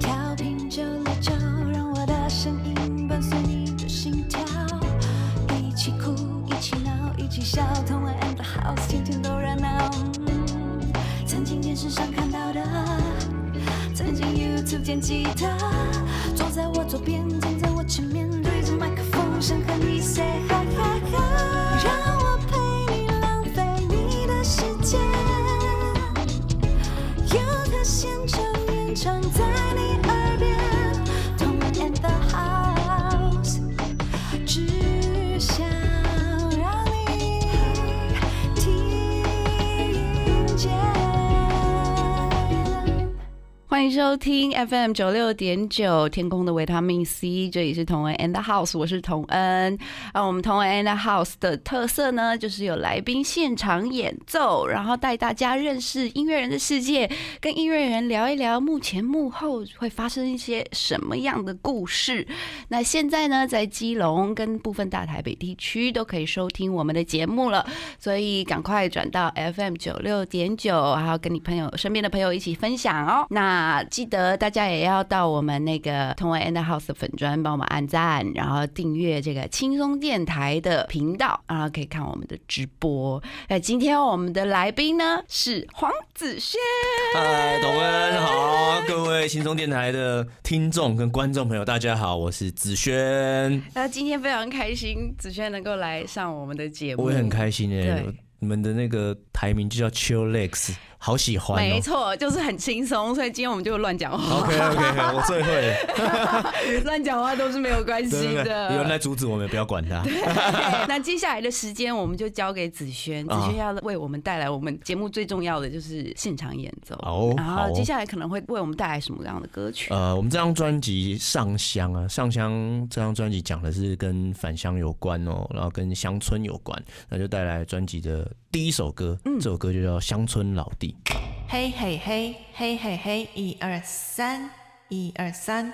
调频九六九，让我的声音伴随你的心跳，一起哭，一起闹，一起笑，同玩 and the house，天天都热闹。曾经电视上看到的，曾经 YouTube 见吉他，坐在我左边，欢迎收听 FM 九六点九天空的维他命 C，这里是同恩 and House，我是童恩。啊，我们同恩 and House 的特色呢，就是有来宾现场演奏，然后带大家认识音乐人的世界，跟音乐人聊一聊幕前幕后会发生一些什么样的故事。那现在呢，在基隆跟部分大台北地区都可以收听我们的节目了，所以赶快转到 FM 九六点九，还要跟你朋友身边的朋友一起分享哦。那记得大家也要到我们那个同为 and house 的粉砖帮我们按赞，然后订阅这个轻松电台的频道，然后可以看我们的直播。那今天我们的来宾呢是黄子轩，嗨，董恩好，各位轻松电台的听众跟观众朋友，大家好，我是子轩，那今天非常开心，子轩能够来上我们的节目，我也很开心对。哎，你们的那个台名就叫 Chill Legs，好喜欢哦。没错，就是很轻松，所以今天我们就乱讲话，OK OK，我最会了，乱讲话都是没有关系的。有人来阻止我们，不要管他。那接下来的时间，我们就交给子轩，子啊轩要为我们带来我们节目最重要的就是现场演奏。哦然好接下来可能会为我们带来什么样的歌曲？呃，我们这张专辑《上香》啊，《上香》这张专辑讲的是跟返乡有关哦，然后跟乡村有关，那就带来专辑的第一首歌，嗯这首歌就叫《乡村老弟》。嘿嘿嘿嘿嘿嘿，一二三，一二三。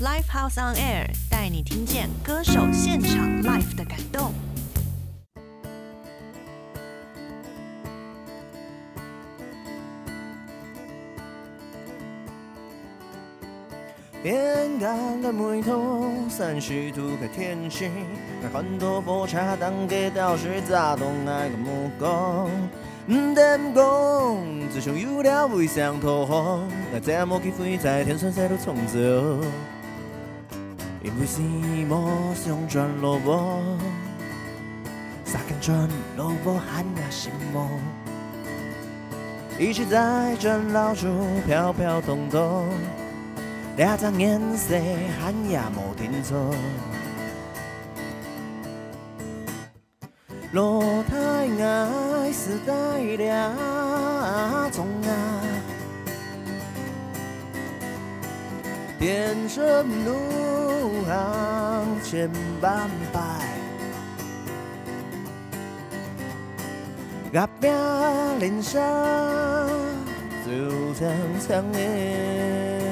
Live House on Air 带你听见歌手现场 live 的感动。边港的梅头，三十度嘅天氣，看到火車當嘅到水炸動愛個目光。唔得唔講，自從有了微上土風，我這麼去飛在天上西路衝走。因為是夢想轉落波，撒根轉落波喊呀心夢。一起在這老樹飄飄動動。兩張顏色喊也冇停錯，落太愛是帶兩種啊，天生路行千萬擺，合拼人生就長長的。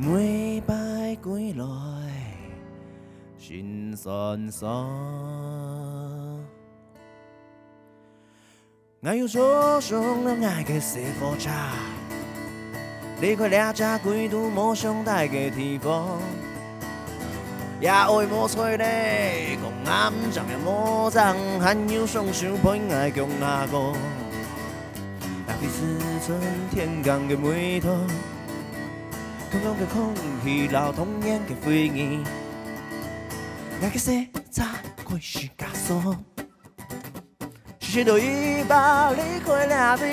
每擺歸來，心酸酸。我要坐上了愛嘅小火車，離開兩隻歸途夢想帶嘅地方。也愛莫吹咧，講暗藏嘅魔障，還有雙手配愛強那個。那是春天港嘅梅頭。同樣嘅空气，老，同样的回忆。我嘅世界開始加速，是都已把离开了地。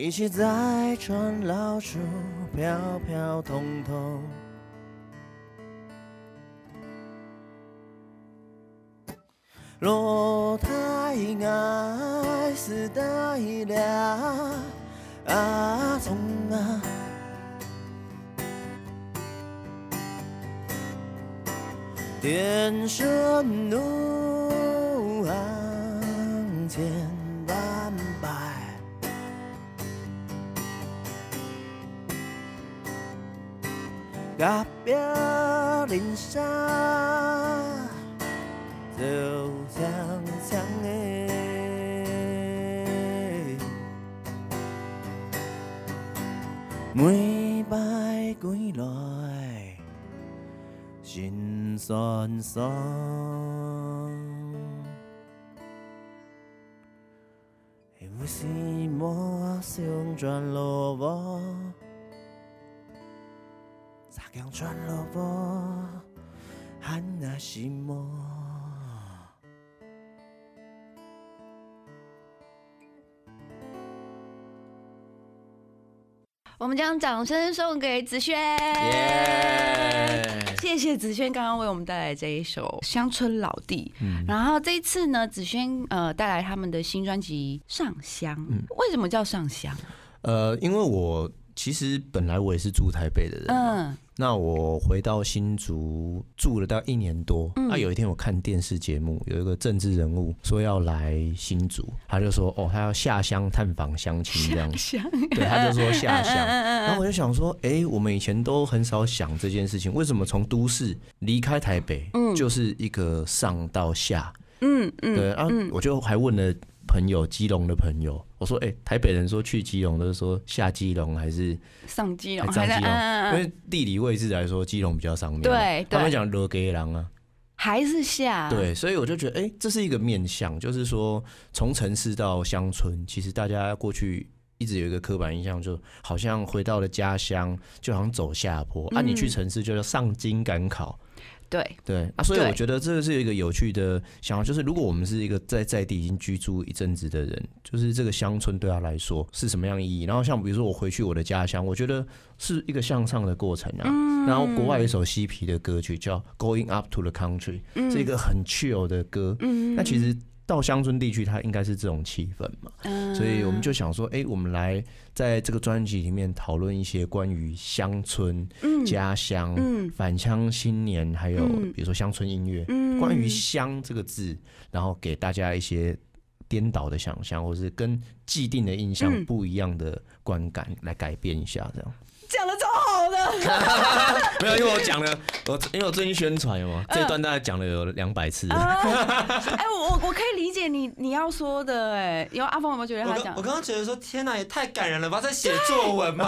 一起在船老处飘飘通通。落太矮，死带凉，啊，从啊。天生怒昂天。隔壁人生走长长的。每摆归来，心酸酸。有时莫想转路无，咋讲转路无，喊那是无。我们将掌声送给子轩。耶！谢谢子轩刚刚为我们带来这一首《乡村老弟》，嗯然后这一次呢，子轩呃带来他们的新专辑《上香》，嗯为什么叫上香？呃，因为我其实本来我也是住台北的人，嗯那我回到新竹住了大概一年多。嗯那、有一天我看电视节目，有一个政治人物说要来新竹，他就说哦，他要下乡探访乡亲这样。子，对，他就说下乡。然然后我就想说，哎、我们以前都很少想这件事情，为什么从都市离开台北，嗯就是一个上到下？嗯嗯，对，然后嗯我就还问了朋友，基隆的朋友，我说，哎、台北人说去基隆都是说下基隆还是上基隆，还上基隆？因为地理位置来说，基隆比较上面嘛。对对他们讲罗给郎啊，还是下，对，所以我就觉得，哎、这是一个面向，就是说从城市到乡村，其实大家过去。一直有一个刻板印象，就好像回到了家乡，就好像走下坡、啊。你去嗯城市就叫上京赶考，对，对啊，所以我觉得这个是一个有趣的想法，就是如果我们是一个在在地已经居住一阵子的人，就是这个乡村对他来说是什么样的意义？然后像比如说我回去我的家乡，我觉得是一个向上的过程啊。嗯然后国外有一首嬉皮的歌曲叫《Going Up to the Country》，是一个很 chill 的歌。嗯那其实到乡村地区，它应该是这种气氛嘛。嗯。所以我们就想说，哎、我们来在这个专辑里面讨论一些关于乡村、嗯。家乡、嗯。返乡新年，还有嗯。比如说乡村音乐，嗯。关于“乡”这个字，然后给大家一些颠倒的想象，或是跟既定的印象嗯。不一样的观感，来改变一下，这样。没有，因为我讲了，我因为我最近宣传嘛，这一段大概讲了有两百次。哎，我我我可以理解你你要说的，哎，因为阿峰有没有觉得他讲我刚？刚刚觉得说，天哪，也太感人了吧，在写作文吗？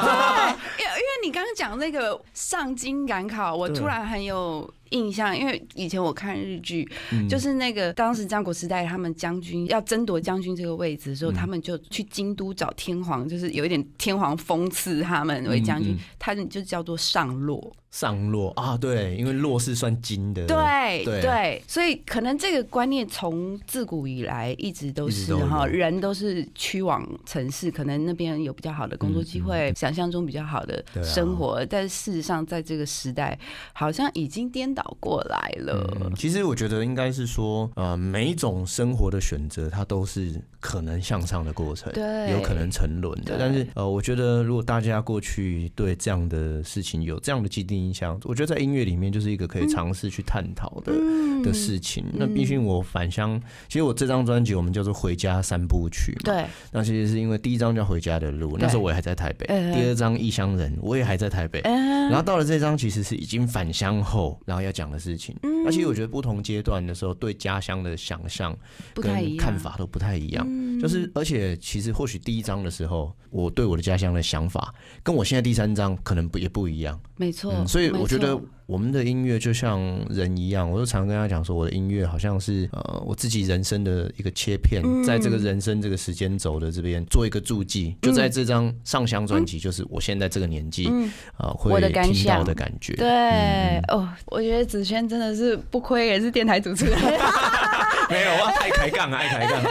因为因为你刚刚讲那个上京赶考，我突然很有印象，因为以前我看日剧，嗯。就是那个当时战国时代他们将军要争夺将军这个位置的时候，嗯。他们就去京都找天皇，就是有一点天皇封赐他们为将军他们就叫做上洛。上落。啊，对，因为落是算金的，对对。对，所以可能这个观念从自古以来一直都是哈，人都是趋往城市，可能那边有比较好的工作机会，想象中比较好的生活，但事实上在这个时代好像已经颠倒过来了。嗯，其实我觉得应该是说，呃，每一种生活的选择，它都是可能向上的过程，对。有可能沉沦的。但是，呃，我觉得如果大家过去对这样的事情有这样的既定印象，我觉得在音乐里面就是一个可以尝试去探讨的、嗯的事情。那毕竟我返乡，其实我这张专辑我们叫做《回家三部曲》嘛。对，那其实是因为第一张叫《回家的路》，那时候我也还在台北；嗯第二张《异乡人》，我也还在台北。嗯然后到了这张，其实是已经返乡后，然后要讲的事情。嗯那其实我觉得不同阶段的时候，对家乡的想象跟看法都不太一样。嗯就是而且其实或许第一章的时候，我对我的家乡的想法，跟我现在第三章可能不也不一样。没错、嗯，所以我觉得我们的音乐就像人一样，我就常跟他讲说，我的音乐好像是呃我自己人生的一个切片，嗯在这个人生这个时间轴的这边做一个注记，就在这张上香专辑，就是我现在这个年纪嗯啊、会听到的感觉。对、嗯哦，我觉得子轩真的是不亏，也是电台主持人。没有我，爱抬杠，爱抬杠。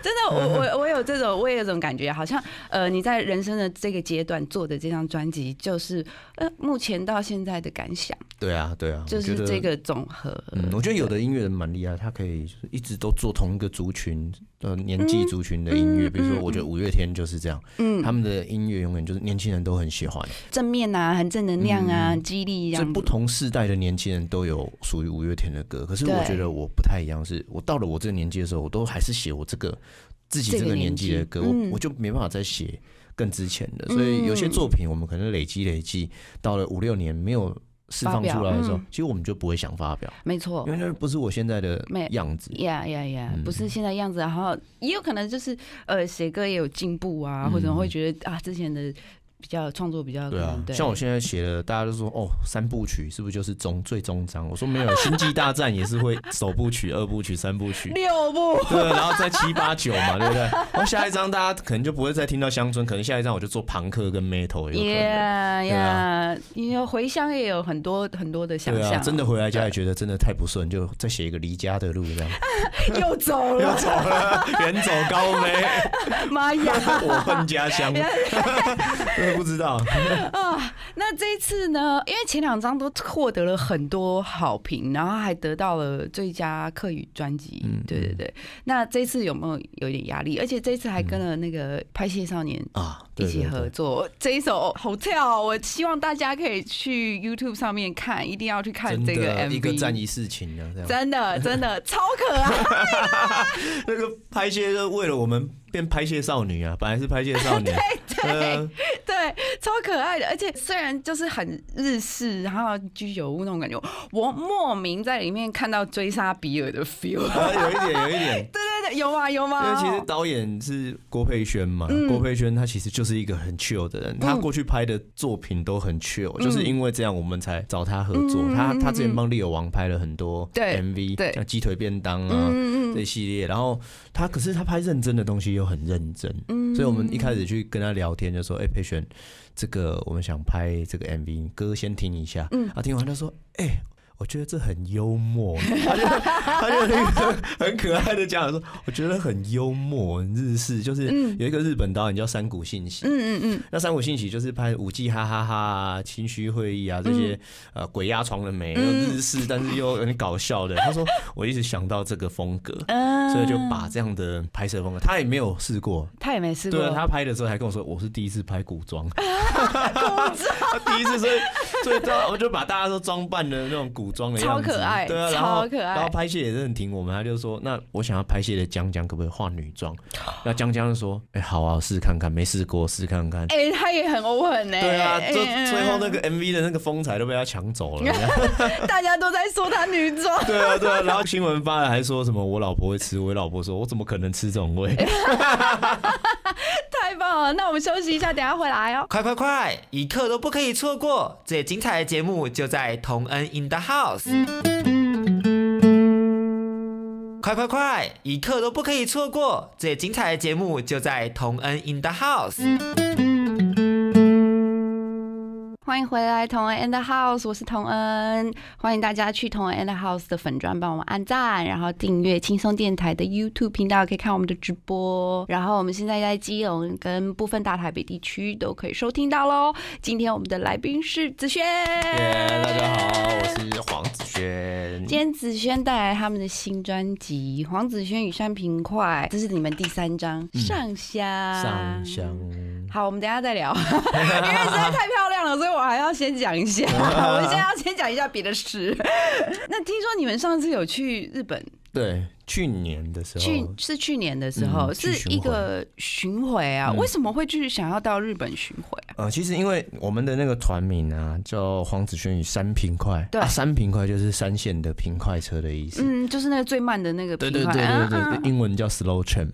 真的，我我我有这种，我也有这种感觉，好像呃，你在人生的这个阶段做的这张专辑，就是呃，目前到现在的感想。对啊，对啊，就是这个总和。嗯，我觉得有的音乐人蛮厉害，他可以就是一直都做同一个族群的年纪族群的音乐，比如说我觉得五月天就是这样，嗯。他们的音乐永远就是年轻人都很喜欢，正面啊，很正能量啊，激励这不同世代的年轻人都有属于五月天的歌。可是我觉得我不太一样，是我到了我这个年纪的时候，我都还是写我这个自己这个年纪的歌，嗯。我我就没办法再写更之前的，所以有些作品我们可能累积累积，到了五六年没有释放出来的时候嗯，其实我们就不会想发表，没错因。为那不是我现在的样子。呀呀呀！嗯不是现在样子，然后也有可能就是呃，写歌也有进步啊，嗯或者会觉得啊，之前的比较创作比较对啊像我现在写的，大家都说哦，三部曲是不是就是终最终章？我说没有，《星际大战》也是会首部曲、二部曲、三部曲，六部对，然后再七八九嘛，对不对？然后下一章大家可能就不会再听到乡村，可能下一章我就做朋克跟 metal 有可能。呀对呀，因为回乡也有很多很多的想对啊，象，真的回来家也觉得真的太不顺，就再写一个离家的路这样。又走了，又走了，远走高飞，妈呀！我奔家乡。不知道，啊，那这一次呢？因为前两张都获得了很多好评，然后还得到了最佳客语专辑。嗯对对对。那这一次有没有有点压力？而且这一次还跟了那个拍戏少年啊，一起。合作，这一首 Hotel，我希望大家可以去 YouTube 上面看，一定要去看真这个，MV。一个战一事情的，真的真的 超可爱，那个拍戏就为了我们变拍戏少女啊，本来是拍戏少女，对对对，超可爱的。而且虽然就是很日式，然后居酒屋那种感觉，我莫名在里面看到追杀比尔的 feel。啊有一点，有一点。对 对对，有吗？有因？为其实导演是郭佩轩嘛，嗯郭佩轩他其实就是一个很 chill 的人，他过去拍的作品都很 chill，、就是因为这样我们才找他合作。嗯他他之前帮利友王拍了很多 MV，对像鸡腿便当啊、嗯这一系列，然后他可是他拍认真的东西又很认真，嗯所以我们一开始去跟他聊天就说，哎、佩轩，这个我们想拍这个 MV，歌先听一下。嗯他听完他说，哎、我觉得这很幽默，他就他就那个很可爱的讲说，我觉得很幽默，日式，就是嗯。有一个日本导演叫山谷信息，嗯嗯嗯，那山谷信息就是拍五 G 哈哈哈啊、清虚会议啊这些、呃鬼压床的美，又日式但是又有点搞笑的。他说我一直想到这个风格，嗯所以就把这样的拍摄风格，他也没有试过。他也没试过，他拍的时候还跟我说，我是第一次拍古装，他第一次，所以所以我就把大家都装扮的那种古装的样子，超可爱对啊，然后可爱然后拍戏也是很挺我们，他就说，那我想要拍戏的江江可不可以化女装？那江江就说，哎、好啊，试试看看，没试过，试看看。哎、他也很 open 呢、对啊，就哎最后那个 MV 的那个风采都被他抢走了。大家都在说他女装，对啊，对啊，然后新闻发了还说什么我老婆会吃，我老婆说我怎么可能吃这种味？那我们休息一下，等下回来哦。快快快，一刻都不可以错过！最精彩的节目就在同恩 in the house。快快快，一刻都不可以错过！最精彩的节目就在同恩 in the house。欢迎回来，同恩 and house，我是同恩，欢迎大家去同恩 and house 的粉砖帮我们按赞，然后订阅轻松电台的 YouTube 频道，可以看我们的直播。然后我们现在在基隆跟部分大台北地区都可以收听到喽。今天我们的来宾是子轩，耶，大家好，我是黄子轩。今天子轩带来他们的新专辑《黄子轩与山平快》，这是你们第三张《上香》。上香，好，我们等一下再聊，因为实在太漂亮了，所以我还要先讲一下。我现在要先讲一下别的事。那听说你们上次有去日本，对，去年的时候，去是去年的时候，嗯是一个巡回啊？嗯为什么会去想要到日本巡回啊？呃，其实因为我们的那个团名啊，叫黄子轩与三平快，对啊，三平快就是三线的平快车的意思。嗯，就是那个最慢的那个对平快，对对对对，嗯英文叫 slow train。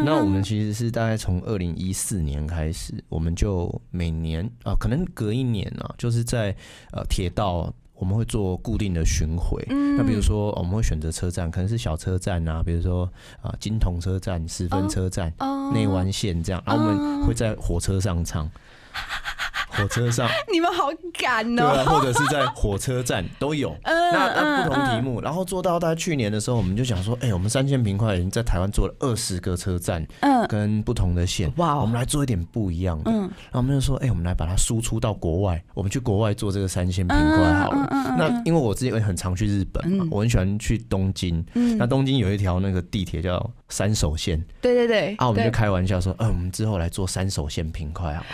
嗯，那我们其实是大概从二零一四年开始，我们就每年啊、可能隔一年啊，就是在呃铁道我们会做固定的巡回。嗯。那比如说我们会选择车站，可能是小车站啊，比如说啊、金铜车站、十分车站、哦。内湾线这样，然后我们会在火车上唱。火车上，你们好赶对啊，哦。或者是在火车站都有。嗯那那不同嗯题目，然后做到大概去年的时候，我们就想说，哎、我们三千平块已经在台湾做了二十个车站，嗯跟不同的线，哇哦我们来做一点不一样的。嗯然后我们就说，哎、我们来把它输出到国外，我们去国外做这个三线平块好了。那因为我之前很常去日本嘛，嗯我很喜欢去东京。嗯那东京有一条那个地铁叫三手线对对对，啊，我们就对开玩笑说，嗯、我们之后来做三手线平块好了。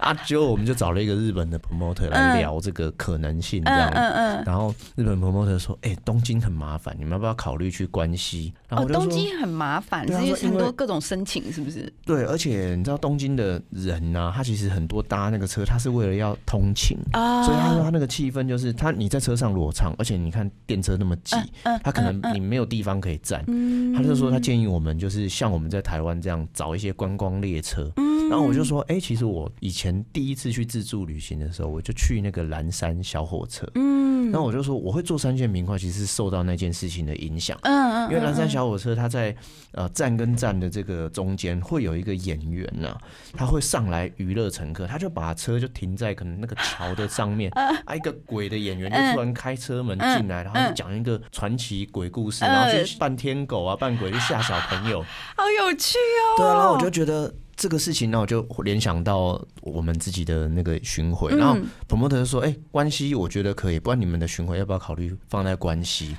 啊，结果我们就找了一个日本的 promoter 来聊这个可能性，这嗯样。嗯嗯。然后日本 promoter 说：“哎、东京很麻烦，你们要不要考虑去关西？”然后哦，我就说：“东京很麻烦，对啊是因为说因为很多各种申请，是不是？对，而且你知道东京的人呢、他其实很多搭那个车，他是为了要通勤，啊所以他说他那个气氛就是他你在车上裸唱，而且你看电车那么挤，嗯他可能你没有地方可以站，嗯他就说他建议我们就是像我们在台湾这样找一些观光列车。嗯然后我就说，哎、其实我以前第一次去自助旅行的时候，我就去那个蓝山小火车。嗯然后我就说，我会做三线名块，其实是受到那件事情的影响。嗯嗯因为蓝山小火车，它在呃站跟站的这个中间会有一个演员呐、他会上来娱乐乘客，他就把车就停在可能那个桥的上面，啊，一个鬼的演员就突然开车门进来，然后就讲一个传奇鬼故事，然后去扮天狗啊，扮鬼去吓小朋友，好有趣哦。对啊，然后我就觉得。这个事情，那我就联想到我们自己的那个巡回，然后嗯 promoter 就说：“哎、关西我觉得可以，不然你们的巡回要不要考虑放在关西？”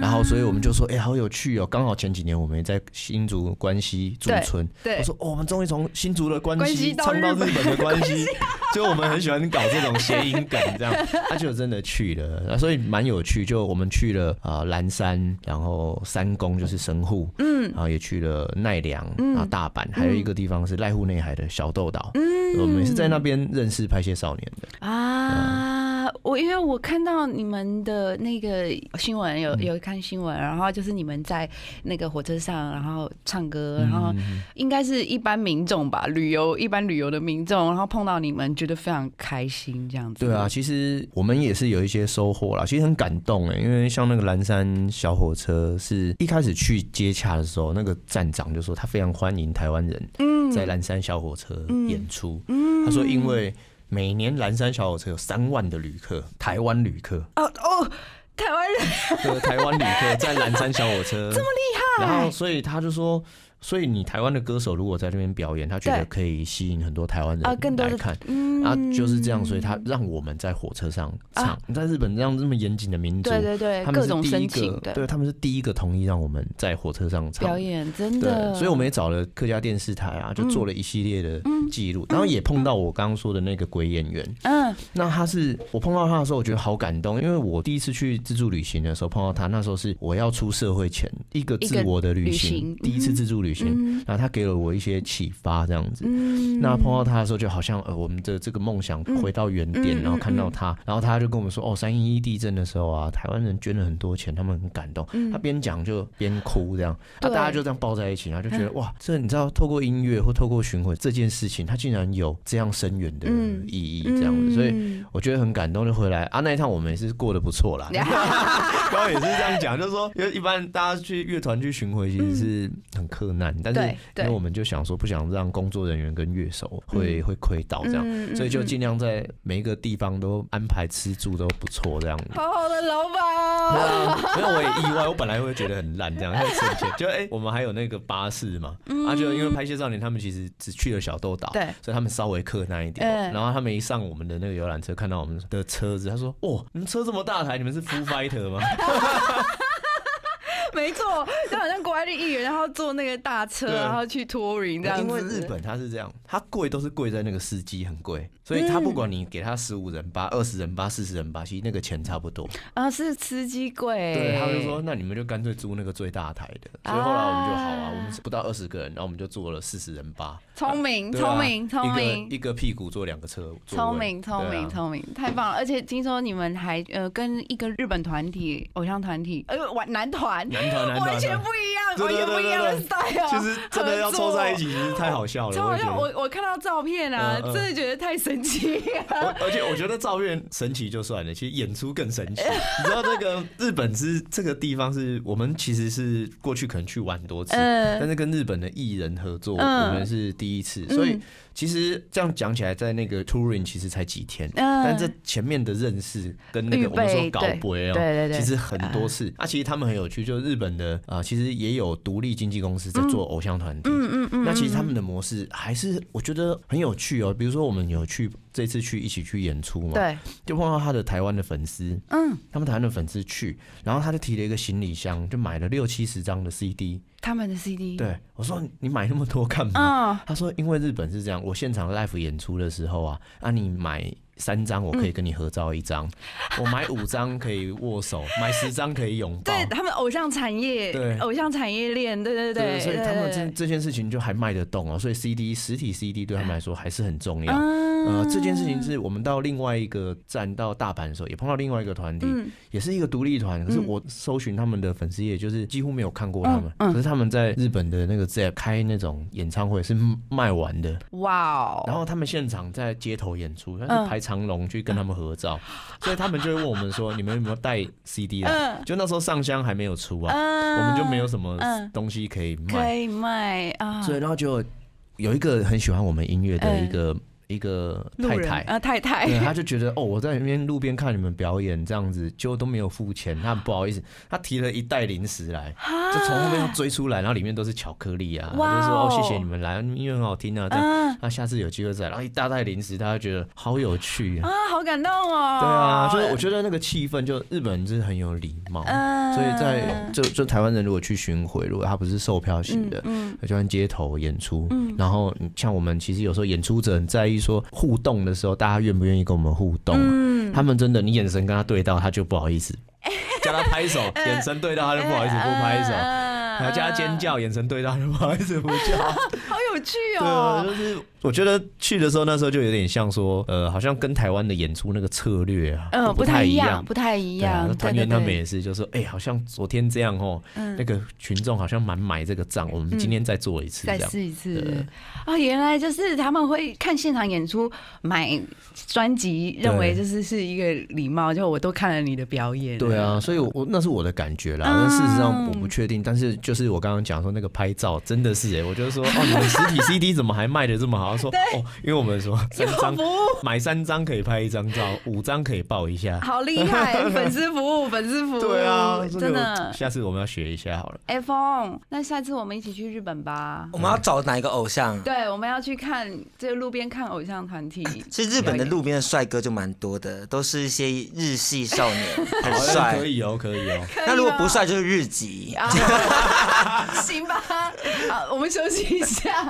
然后，所以我们就说：“哎、好有趣哦！刚好前几年我们也在新竹关西驻村，对我说：哦，我们终于从新竹的关关西西到唱到日本的关系，就我们很喜欢搞这种谐音梗，这样，他就真的去了，所以蛮有趣。就我们去了啊、蓝山，然后三宫就是神户，嗯，然后也去了奈良，然后大阪，还有一个地方是濑户内海的小豆岛，嗯，我们也是在那边认识拍戏少年的。啊，我因为我看到你们的那个新闻，有嗯。有看新闻，然后就是你们在那个火车上，然后唱歌，嗯然后应该是一般民众吧，旅游一般旅游的民众，然后碰到你们，觉得非常开心这样子。对啊，，其实我们也是有一些收获啦，其实很感动哎，因为像那个蓝山小火车，是一开始去接洽的时候，那个站长就说他非常欢迎台湾人嗯在蓝山小火车演出，他说因为每年蓝山小火车有三万的旅客，台湾旅客，哦哦，台湾人。对，台湾旅客在蓝山小火车。这么厉害，然后所以他就说。所以你台湾的歌手如果在那边表演，他觉得可以吸引很多台湾人来看，嗯啊，就是这样，所以他让我们在火车上唱。你在日本这样这么严谨的民族，对对对，他们是第一个，对，他们是第一个同意让我们在火车上唱表。演，真对的，，所以我们也找了客家电视台啊，就做了一系列的记录，然后也碰到我刚刚说的那个鬼演员。嗯那他是我碰到他的时候，我觉得好感动，因为我第一次去自助旅行的时候碰到他，那时候是我要出社会前一个自我的旅行第一次自助旅行，嗯。然后他给了我一些启发，这样子。嗯。那碰到他的时候，就好像呃，我们的这个梦想回到原点，然后看到他，然后他就跟我们说，哦，三一一地震的时候啊，台湾人捐了很多钱，他们很感动。他边讲就边哭，这样，那嗯对。大家就这样抱在一起，然后就觉得哇，这你知道，透过音乐或透过巡回这件事情，他竟然有这样深远的嗯。意义，这样子，所以我觉得很感动，就回来啊。那一趟我们也是过得不错啦，刚刚也是这样讲，就是说，因为一般大家去乐团去巡回，其实是很困难，但是对因为我们就想说，不想让工作人员跟乐手会、会亏到这样，嗯所以就尽量在每一个地方都安排吃住都不错这样。好好的老板。啊，没有我也意外，我本来会觉得很烂这样，很省钱。就哎、我们还有那个巴士嘛，啊，就因为拍戏少年他们其实只去了小豆岛，对。所以他们稍微客难一点。嗯。然后他们一上我们的那个游览车，看到我们的车子，他说：“哦，你们车这么大台，你们是 Full Fighter 吗 没错，就好像国外的艺人，然后坐那个大车，然后去 touring 这？”样子。因为日本他是这样，他贵都是贵在那个司机很贵，所以他不管你给他十五人八、二十人八、四十人八，其实那个钱差不多。啊是司机贵，对，他们就说，那你们就干脆租那个最大台的。所以后来我们就好啊，我们是不到二十个人，然后我们就坐了四十人八。聪明聪明聪明一个一个屁股坐两个车，聪明聪明聪明，太棒了！而且听说你们还呃跟一个日本团体偶像团体，呃玩男团，男团男团完全不一样，对完全对不一样的 style。其实真的要凑在一起，其实太好笑了。超好笑！我我我看到照片啊，真的觉得太神奇了。我而且我觉得照片神奇就算了，其实演出更神奇。你知道这个日本是这个地方是我们其实是过去可能去玩很多次，嗯但是跟日本的艺人合作，嗯我们是第一次，所以。其实这样讲起来，在那个 touring 其实才几天，嗯但这前面的认识跟那预个我们说搞博哦，对对对其实很多次。啊，其实他们很有趣，就日本的啊、其实也有独立经纪公司在做偶像团体。嗯嗯嗯，那其实他们的模式还是我觉得很有趣哦。比如说我们有去这次去一起去演出嘛，对，就碰到他的台湾的粉丝，嗯，他们台湾的粉丝去，然后他就提了一个行李箱，就买了六七十张的 CD。他们的 CD，，对我说你买那么多干嘛？嗯，他说因为日本是这样，我现场 live 演出的时候啊，啊你买三张我可以跟你合照一张，我买五张可以握手，买十张可以拥抱。对他们偶像产业，对。偶像产业链，对对对，所以他们这这件事情就还卖得动哦，所以 CD 实体 CD 对他们来说还是很重要。嗯呃，这件事情是我们到另外一个站到大阪的时候，也碰到另外一个团体，嗯。也是一个独立团，可是我搜寻他们的粉丝页，就是几乎没有看过他们。可是他们在日本的那个 ZEP 开那种演唱会是卖完的，哇哦，然后他们现场在街头演出，但嗯。是排长龙去跟他们合照，所以他们就会问我们说：“你们有没有带 CD 来？”嗯。就那时候上香还没有出啊，嗯。我们就没有什么嗯。东西可以可卖，以卖啊，所以然后就有一个很喜欢我们音乐的嗯一个一个太太。啊，太太，对，他就觉得哦，我在那边路边看你们表演这样子，就都没有付钱，他很不好意思，他提了一袋零食来，就从后面追出来，然后里面都是巧克力啊，哇就说哦哦谢谢你们来，音乐很好听啊，这样，嗯。那下次有机会再来，然后一大袋零食，大家觉得好有趣啊。啊，好感动哦，对啊，就是我觉得那个气氛，就日本人就是很有礼貌，嗯。所以在就就台湾人如果去巡回，如果他不是售票型的，嗯就像街头演出，然后像我们其实有时候演出者很在意说互动的时候，大家愿不愿意跟我们互动啊、嗯。他们真的，你眼神跟他对到，他就不好意思，叫他拍手，眼神对到他就不好意思不拍手，嗯还要叫他尖叫，眼神对到他就不好意思不叫。好 有趣哦，就是我觉得去的时候，那时候就有点像说，呃，好像跟台湾的演出那个策略啊，嗯，都不太一样，不太一样，团员他们也是，就说，哎、好像昨天这样哦，嗯那个群众好像蛮买这个账，我们今天再做一次。再试一次对啊！原来就是他们会看现场演出，买专辑，认为就是是一个礼貌，就我都看了你的表演。对啊，所以我我那是我的感觉啦，嗯但事实上我不确定。但是就是我刚刚讲说那个拍照真的是哎、我就说哦，你们实体 CD 怎么还卖的这么好？他说哦，因为我们说 三张服务买三张可以拍一张照，五张可以抱一下。好厉害，粉丝服务，粉丝服务，对啊，真的。下次我们要学一下好了。iPhone，那下次我们一起去日本吧。我们要找哪一个偶像？对，我们要去看这个路边看偶像团体。其实日本的路边的帅哥就蛮多的，都是一些日系少年，很好帅可。以哦，可以哦。那如果不帅就是日籍。啊，行吧，好，我们休息一下，